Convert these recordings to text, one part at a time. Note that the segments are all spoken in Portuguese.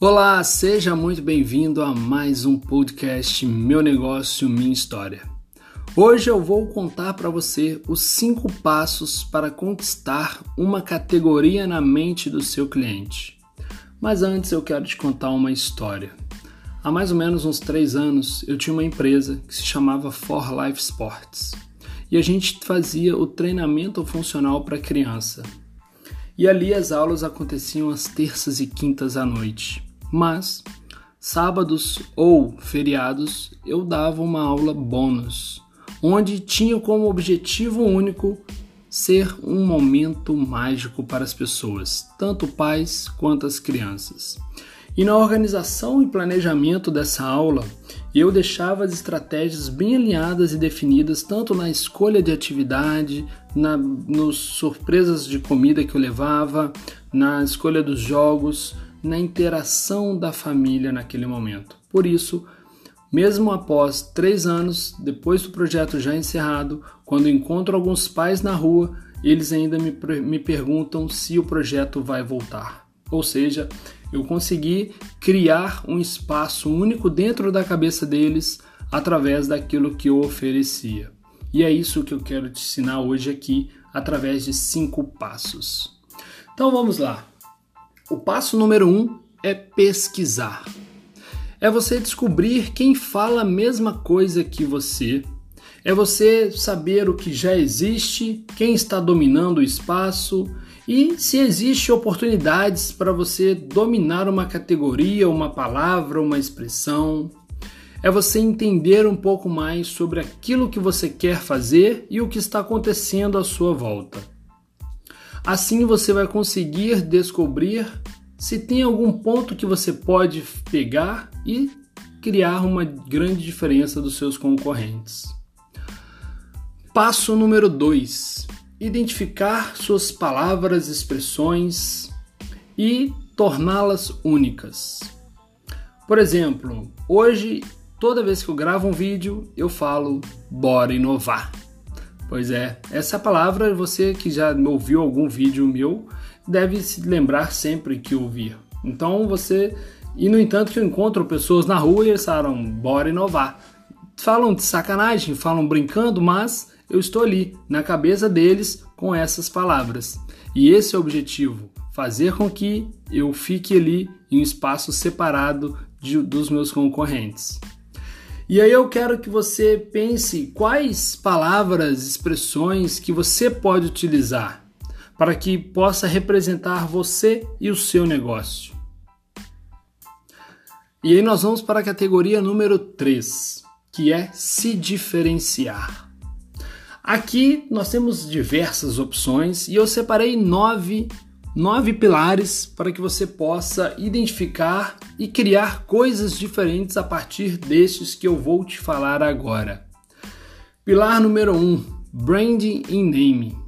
Olá, seja muito bem-vindo a mais um podcast Meu Negócio, Minha História. Hoje eu vou contar para você os cinco passos para conquistar uma categoria na mente do seu cliente. Mas antes eu quero te contar uma história. Há mais ou menos uns três anos eu tinha uma empresa que se chamava For Life Sports e a gente fazia o treinamento funcional para criança. E ali as aulas aconteciam às terças e quintas à noite. Mas sábados ou feriados eu dava uma aula bônus, onde tinha como objetivo único ser um momento mágico para as pessoas, tanto pais quanto as crianças. E na organização e planejamento dessa aula, eu deixava as estratégias bem alinhadas e definidas, tanto na escolha de atividade, na nos surpresas de comida que eu levava, na escolha dos jogos, na interação da família naquele momento. Por isso, mesmo após três anos, depois do projeto já encerrado, quando encontro alguns pais na rua, eles ainda me, me perguntam se o projeto vai voltar. Ou seja, eu consegui criar um espaço único dentro da cabeça deles através daquilo que eu oferecia. E é isso que eu quero te ensinar hoje aqui através de cinco passos. Então vamos lá. O passo número um é pesquisar. É você descobrir quem fala a mesma coisa que você. É você saber o que já existe, quem está dominando o espaço e se existe oportunidades para você dominar uma categoria, uma palavra, uma expressão. É você entender um pouco mais sobre aquilo que você quer fazer e o que está acontecendo à sua volta. Assim você vai conseguir descobrir se tem algum ponto que você pode pegar e criar uma grande diferença dos seus concorrentes. Passo número 2: identificar suas palavras, expressões e torná-las únicas. Por exemplo, hoje, toda vez que eu gravo um vídeo, eu falo bora inovar. Pois é, essa palavra você que já ouviu algum vídeo meu deve se lembrar sempre que ouvir. Então você e no entanto que eu encontro pessoas na rua e eles falam bora inovar. Falam de sacanagem, falam brincando, mas eu estou ali, na cabeça deles, com essas palavras. E esse é o objetivo: fazer com que eu fique ali em um espaço separado de, dos meus concorrentes. E aí eu quero que você pense quais palavras, expressões que você pode utilizar para que possa representar você e o seu negócio. E aí nós vamos para a categoria número 3, que é se diferenciar. Aqui nós temos diversas opções e eu separei nove, nove pilares para que você possa identificar e criar coisas diferentes a partir destes que eu vou te falar agora. Pilar número 1: um, Branding e Name.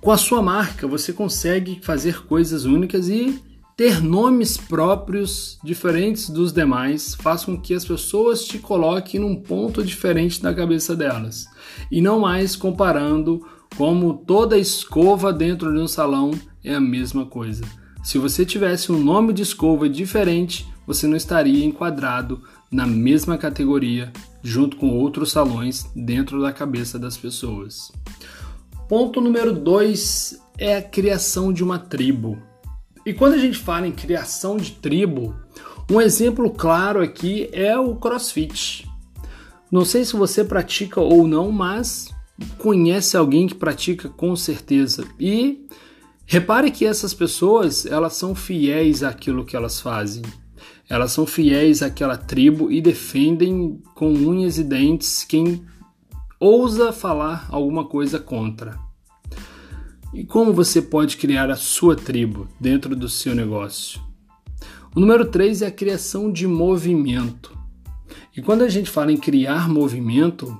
Com a sua marca, você consegue fazer coisas únicas e ter nomes próprios diferentes dos demais faz com que as pessoas te coloquem num ponto diferente na cabeça delas e não mais comparando como toda escova dentro de um salão é a mesma coisa. Se você tivesse um nome de escova diferente, você não estaria enquadrado na mesma categoria junto com outros salões dentro da cabeça das pessoas. Ponto número 2 é a criação de uma tribo. E quando a gente fala em criação de tribo, um exemplo claro aqui é o CrossFit. Não sei se você pratica ou não, mas conhece alguém que pratica com certeza. E repare que essas pessoas, elas são fiéis àquilo que elas fazem. Elas são fiéis àquela tribo e defendem com unhas e dentes quem ousa falar alguma coisa contra. E como você pode criar a sua tribo dentro do seu negócio? O número 3 é a criação de movimento. E quando a gente fala em criar movimento,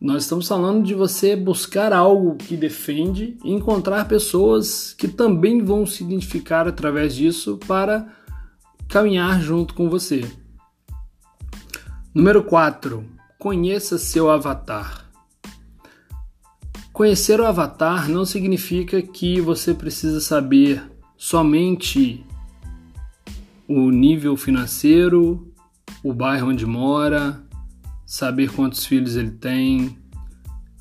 nós estamos falando de você buscar algo que defende e encontrar pessoas que também vão se identificar através disso para caminhar junto com você. Número 4. Conheça seu avatar. Conhecer o avatar não significa que você precisa saber somente o nível financeiro, o bairro onde mora, saber quantos filhos ele tem.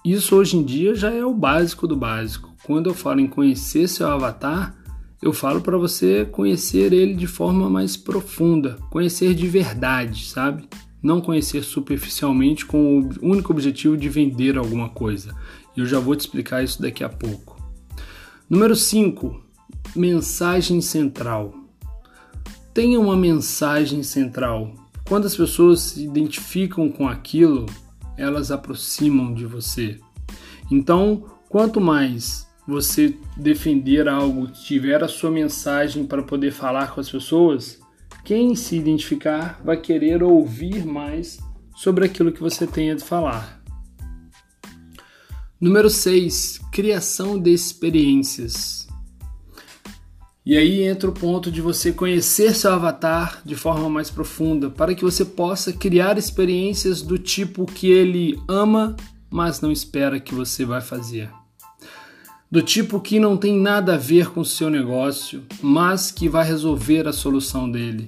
Isso hoje em dia já é o básico do básico. Quando eu falo em conhecer seu avatar, eu falo para você conhecer ele de forma mais profunda, conhecer de verdade, sabe? Não conhecer superficialmente com o único objetivo de vender alguma coisa. Eu já vou te explicar isso daqui a pouco. Número 5. Mensagem central. Tenha uma mensagem central. Quando as pessoas se identificam com aquilo, elas aproximam de você. Então, quanto mais você defender algo, tiver a sua mensagem para poder falar com as pessoas, quem se identificar vai querer ouvir mais sobre aquilo que você tem a falar. Número 6. Criação de experiências. E aí entra o ponto de você conhecer seu avatar de forma mais profunda, para que você possa criar experiências do tipo que ele ama, mas não espera que você vai fazer. Do tipo que não tem nada a ver com o seu negócio, mas que vai resolver a solução dele.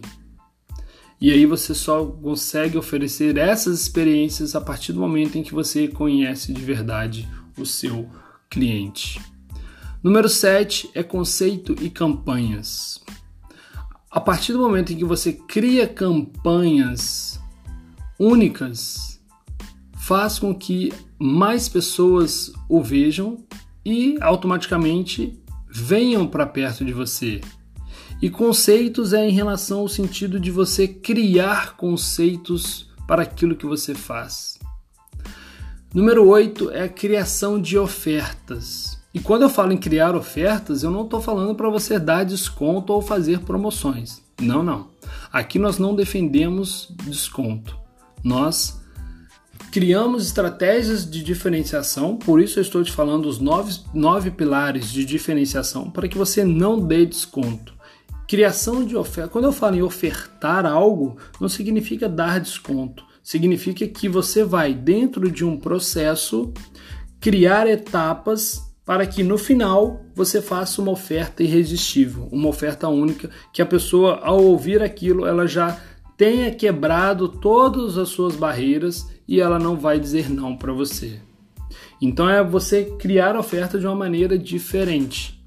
E aí você só consegue oferecer essas experiências a partir do momento em que você conhece de verdade o seu cliente. Número 7 é conceito e campanhas. A partir do momento em que você cria campanhas únicas, faz com que mais pessoas o vejam e automaticamente venham para perto de você. E conceitos é em relação ao sentido de você criar conceitos para aquilo que você faz. Número 8 é a criação de ofertas. E quando eu falo em criar ofertas, eu não estou falando para você dar desconto ou fazer promoções. Não, não. Aqui nós não defendemos desconto. Nós criamos estratégias de diferenciação, por isso eu estou te falando os nove, nove pilares de diferenciação para que você não dê desconto. Criação de oferta. Quando eu falo em ofertar algo, não significa dar desconto significa que você vai, dentro de um processo, criar etapas para que no final você faça uma oferta irresistível, uma oferta única, que a pessoa, ao ouvir aquilo, ela já tenha quebrado todas as suas barreiras e ela não vai dizer não para você. Então é você criar a oferta de uma maneira diferente.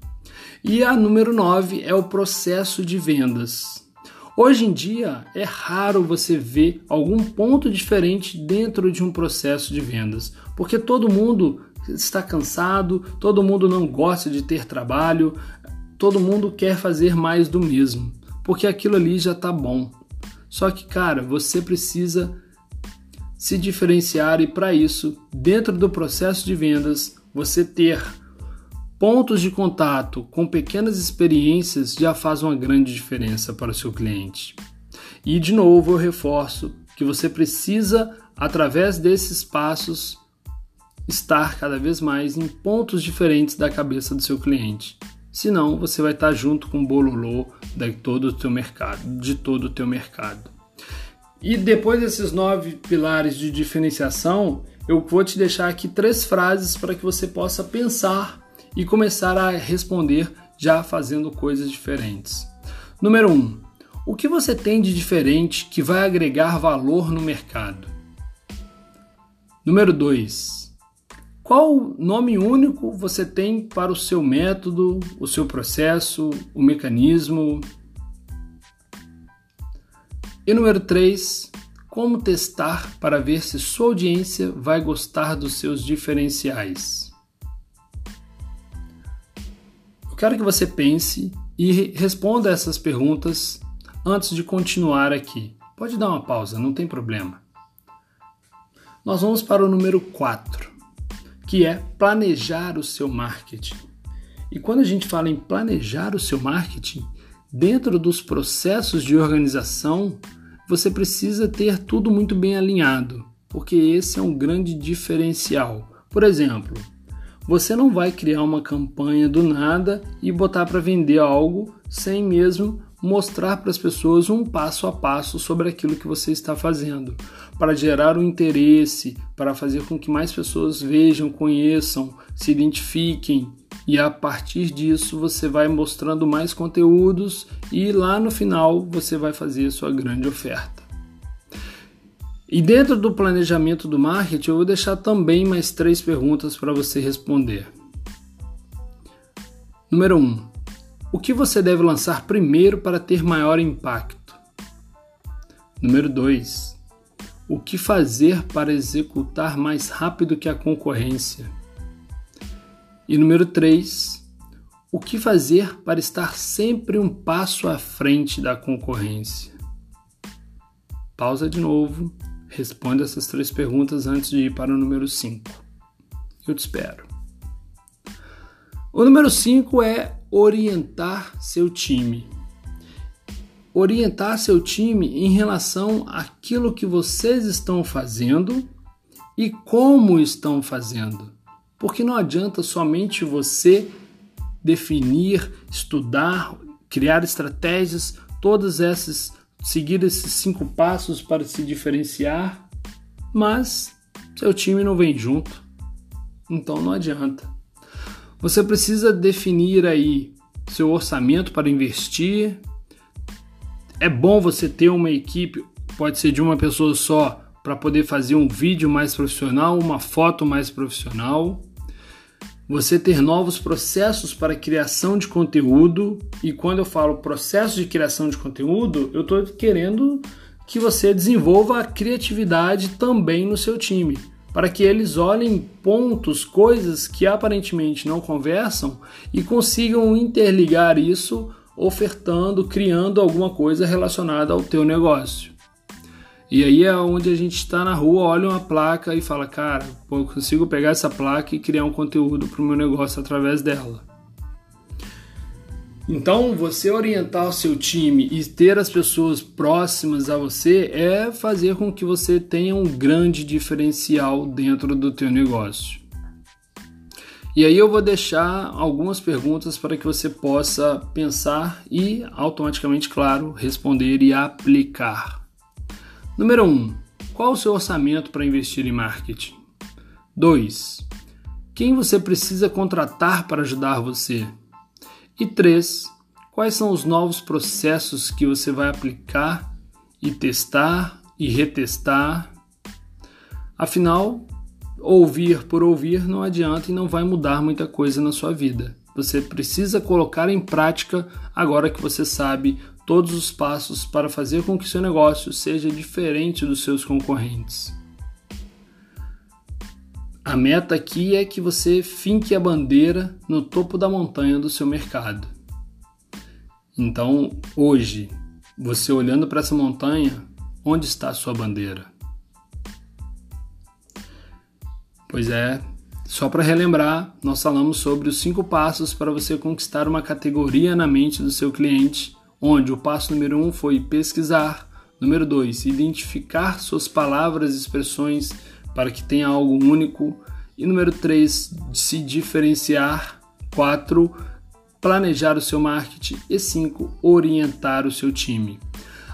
E a número 9 é o processo de vendas. Hoje em dia é raro você ver algum ponto diferente dentro de um processo de vendas, porque todo mundo está cansado, todo mundo não gosta de ter trabalho, todo mundo quer fazer mais do mesmo, porque aquilo ali já está bom. Só que, cara, você precisa se diferenciar e para isso, dentro do processo de vendas, você ter Pontos de contato com pequenas experiências já faz uma grande diferença para o seu cliente. E de novo eu reforço que você precisa, através desses passos, estar cada vez mais em pontos diferentes da cabeça do seu cliente. Senão você vai estar junto com o bololô de todo o teu mercado, de todo o teu mercado. E depois desses nove pilares de diferenciação, eu vou te deixar aqui três frases para que você possa pensar e começar a responder já fazendo coisas diferentes. Número 1. Um, o que você tem de diferente que vai agregar valor no mercado? Número 2. Qual nome único você tem para o seu método, o seu processo, o mecanismo? E número 3. Como testar para ver se sua audiência vai gostar dos seus diferenciais? quero que você pense e responda essas perguntas antes de continuar aqui. Pode dar uma pausa, não tem problema. Nós vamos para o número 4, que é planejar o seu marketing. E quando a gente fala em planejar o seu marketing, dentro dos processos de organização, você precisa ter tudo muito bem alinhado, porque esse é um grande diferencial. Por exemplo, você não vai criar uma campanha do nada e botar para vender algo sem mesmo mostrar para as pessoas um passo a passo sobre aquilo que você está fazendo, para gerar um interesse, para fazer com que mais pessoas vejam, conheçam, se identifiquem e a partir disso você vai mostrando mais conteúdos e lá no final você vai fazer a sua grande oferta. E dentro do planejamento do marketing, eu vou deixar também mais três perguntas para você responder. Número 1. Um, o que você deve lançar primeiro para ter maior impacto? Número 2. O que fazer para executar mais rápido que a concorrência? E número 3, o que fazer para estar sempre um passo à frente da concorrência? Pausa de novo, responda essas três perguntas antes de ir para o número 5. Eu te espero. O número 5 é orientar seu time. Orientar seu time em relação àquilo que vocês estão fazendo e como estão fazendo. Porque não adianta somente você definir, estudar, criar estratégias, todas essas, seguir esses cinco passos para se diferenciar, mas seu time não vem junto. Então não adianta. Você precisa definir aí seu orçamento para investir. É bom você ter uma equipe, pode ser de uma pessoa só, para poder fazer um vídeo mais profissional, uma foto mais profissional você ter novos processos para criação de conteúdo. E quando eu falo processo de criação de conteúdo, eu estou querendo que você desenvolva a criatividade também no seu time, para que eles olhem pontos, coisas que aparentemente não conversam e consigam interligar isso ofertando, criando alguma coisa relacionada ao teu negócio. E aí é onde a gente está na rua, olha uma placa e fala, cara, eu consigo pegar essa placa e criar um conteúdo para o meu negócio através dela. Então, você orientar o seu time e ter as pessoas próximas a você é fazer com que você tenha um grande diferencial dentro do teu negócio. E aí eu vou deixar algumas perguntas para que você possa pensar e automaticamente, claro, responder e aplicar. Número 1. Um, qual o seu orçamento para investir em marketing? 2. Quem você precisa contratar para ajudar você? E 3. Quais são os novos processos que você vai aplicar e testar e retestar? Afinal, ouvir por ouvir não adianta e não vai mudar muita coisa na sua vida. Você precisa colocar em prática agora que você sabe todos os passos para fazer com que seu negócio seja diferente dos seus concorrentes. A meta aqui é que você finque a bandeira no topo da montanha do seu mercado. Então, hoje, você olhando para essa montanha, onde está a sua bandeira? Pois é, só para relembrar, nós falamos sobre os cinco passos para você conquistar uma categoria na mente do seu cliente onde o passo número um foi pesquisar, número dois, identificar suas palavras e expressões para que tenha algo único, e número três, se diferenciar, quatro, planejar o seu marketing e cinco, orientar o seu time.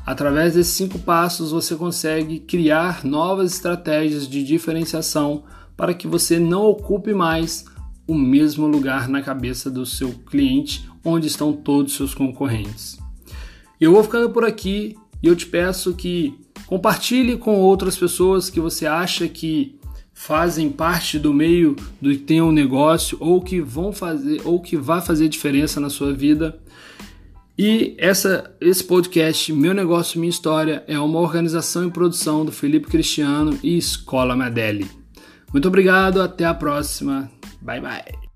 Através desses cinco passos, você consegue criar novas estratégias de diferenciação para que você não ocupe mais o mesmo lugar na cabeça do seu cliente onde estão todos os seus concorrentes. Eu vou ficando por aqui e eu te peço que compartilhe com outras pessoas que você acha que fazem parte do meio do que tem um negócio ou que vão fazer ou que vai fazer diferença na sua vida. E essa, esse podcast, Meu Negócio Minha História, é uma organização e produção do Felipe Cristiano e Escola Madeli. Muito obrigado, até a próxima. Bye bye.